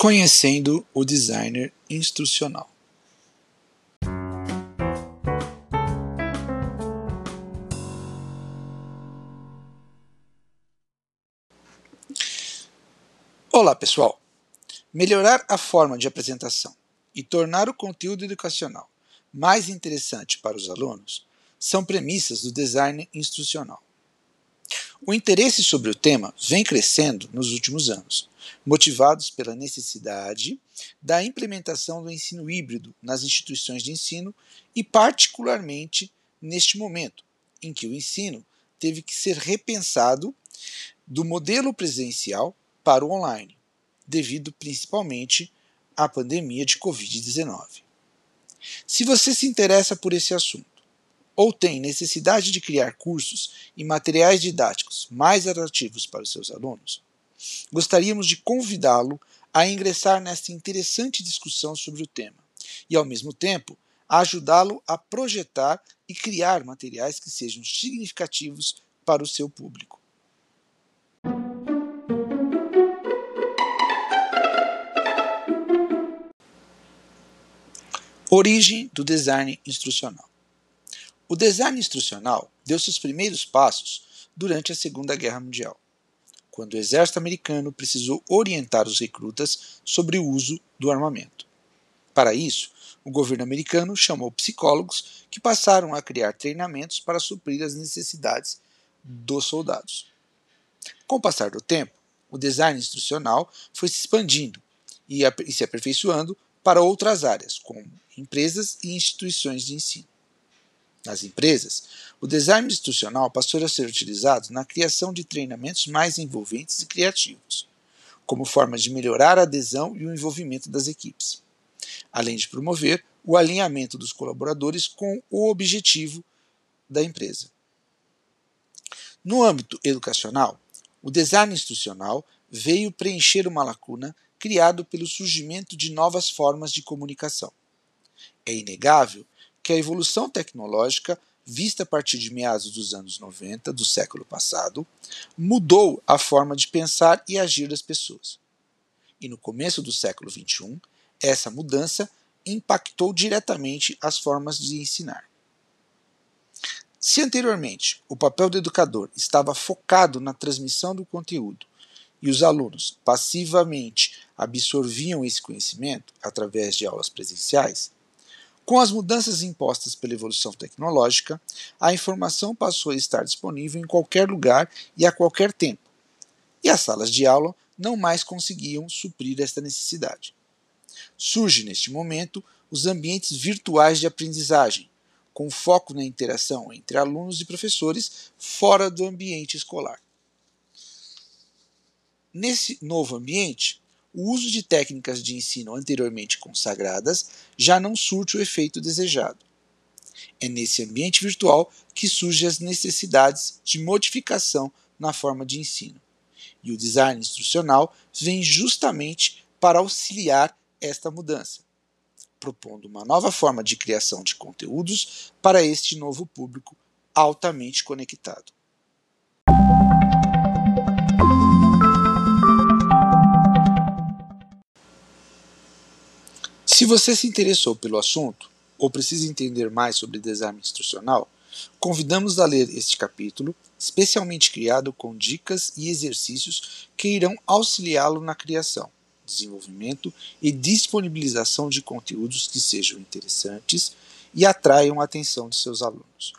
Conhecendo o designer instrucional. Olá, pessoal! Melhorar a forma de apresentação e tornar o conteúdo educacional mais interessante para os alunos são premissas do design instrucional. O interesse sobre o tema vem crescendo nos últimos anos, motivados pela necessidade da implementação do ensino híbrido nas instituições de ensino e, particularmente, neste momento em que o ensino teve que ser repensado do modelo presencial para o online, devido principalmente à pandemia de Covid-19. Se você se interessa por esse assunto, ou tem necessidade de criar cursos e materiais didáticos mais atrativos para os seus alunos, gostaríamos de convidá-lo a ingressar nesta interessante discussão sobre o tema e, ao mesmo tempo, ajudá-lo a projetar e criar materiais que sejam significativos para o seu público. Origem do design instrucional. O design instrucional deu seus primeiros passos durante a Segunda Guerra Mundial, quando o exército americano precisou orientar os recrutas sobre o uso do armamento. Para isso, o governo americano chamou psicólogos que passaram a criar treinamentos para suprir as necessidades dos soldados. Com o passar do tempo, o design instrucional foi se expandindo e se aperfeiçoando para outras áreas, como empresas e instituições de ensino. Nas empresas, o design institucional passou a ser utilizado na criação de treinamentos mais envolventes e criativos, como forma de melhorar a adesão e o envolvimento das equipes, além de promover o alinhamento dos colaboradores com o objetivo da empresa. No âmbito educacional, o design institucional veio preencher uma lacuna criada pelo surgimento de novas formas de comunicação. É inegável que a evolução tecnológica, vista a partir de meados dos anos 90 do século passado, mudou a forma de pensar e agir das pessoas. E no começo do século XXI, essa mudança impactou diretamente as formas de ensinar. Se anteriormente o papel do educador estava focado na transmissão do conteúdo e os alunos passivamente absorviam esse conhecimento através de aulas presenciais, com as mudanças impostas pela evolução tecnológica, a informação passou a estar disponível em qualquer lugar e a qualquer tempo, e as salas de aula não mais conseguiam suprir esta necessidade. Surge neste momento os ambientes virtuais de aprendizagem, com foco na interação entre alunos e professores fora do ambiente escolar. Nesse novo ambiente, o uso de técnicas de ensino anteriormente consagradas já não surte o efeito desejado. É nesse ambiente virtual que surgem as necessidades de modificação na forma de ensino. E o design instrucional vem justamente para auxiliar esta mudança, propondo uma nova forma de criação de conteúdos para este novo público altamente conectado. Se você se interessou pelo assunto ou precisa entender mais sobre design instrucional, convidamos a ler este capítulo, especialmente criado com dicas e exercícios que irão auxiliá-lo na criação, desenvolvimento e disponibilização de conteúdos que sejam interessantes e atraiam a atenção de seus alunos,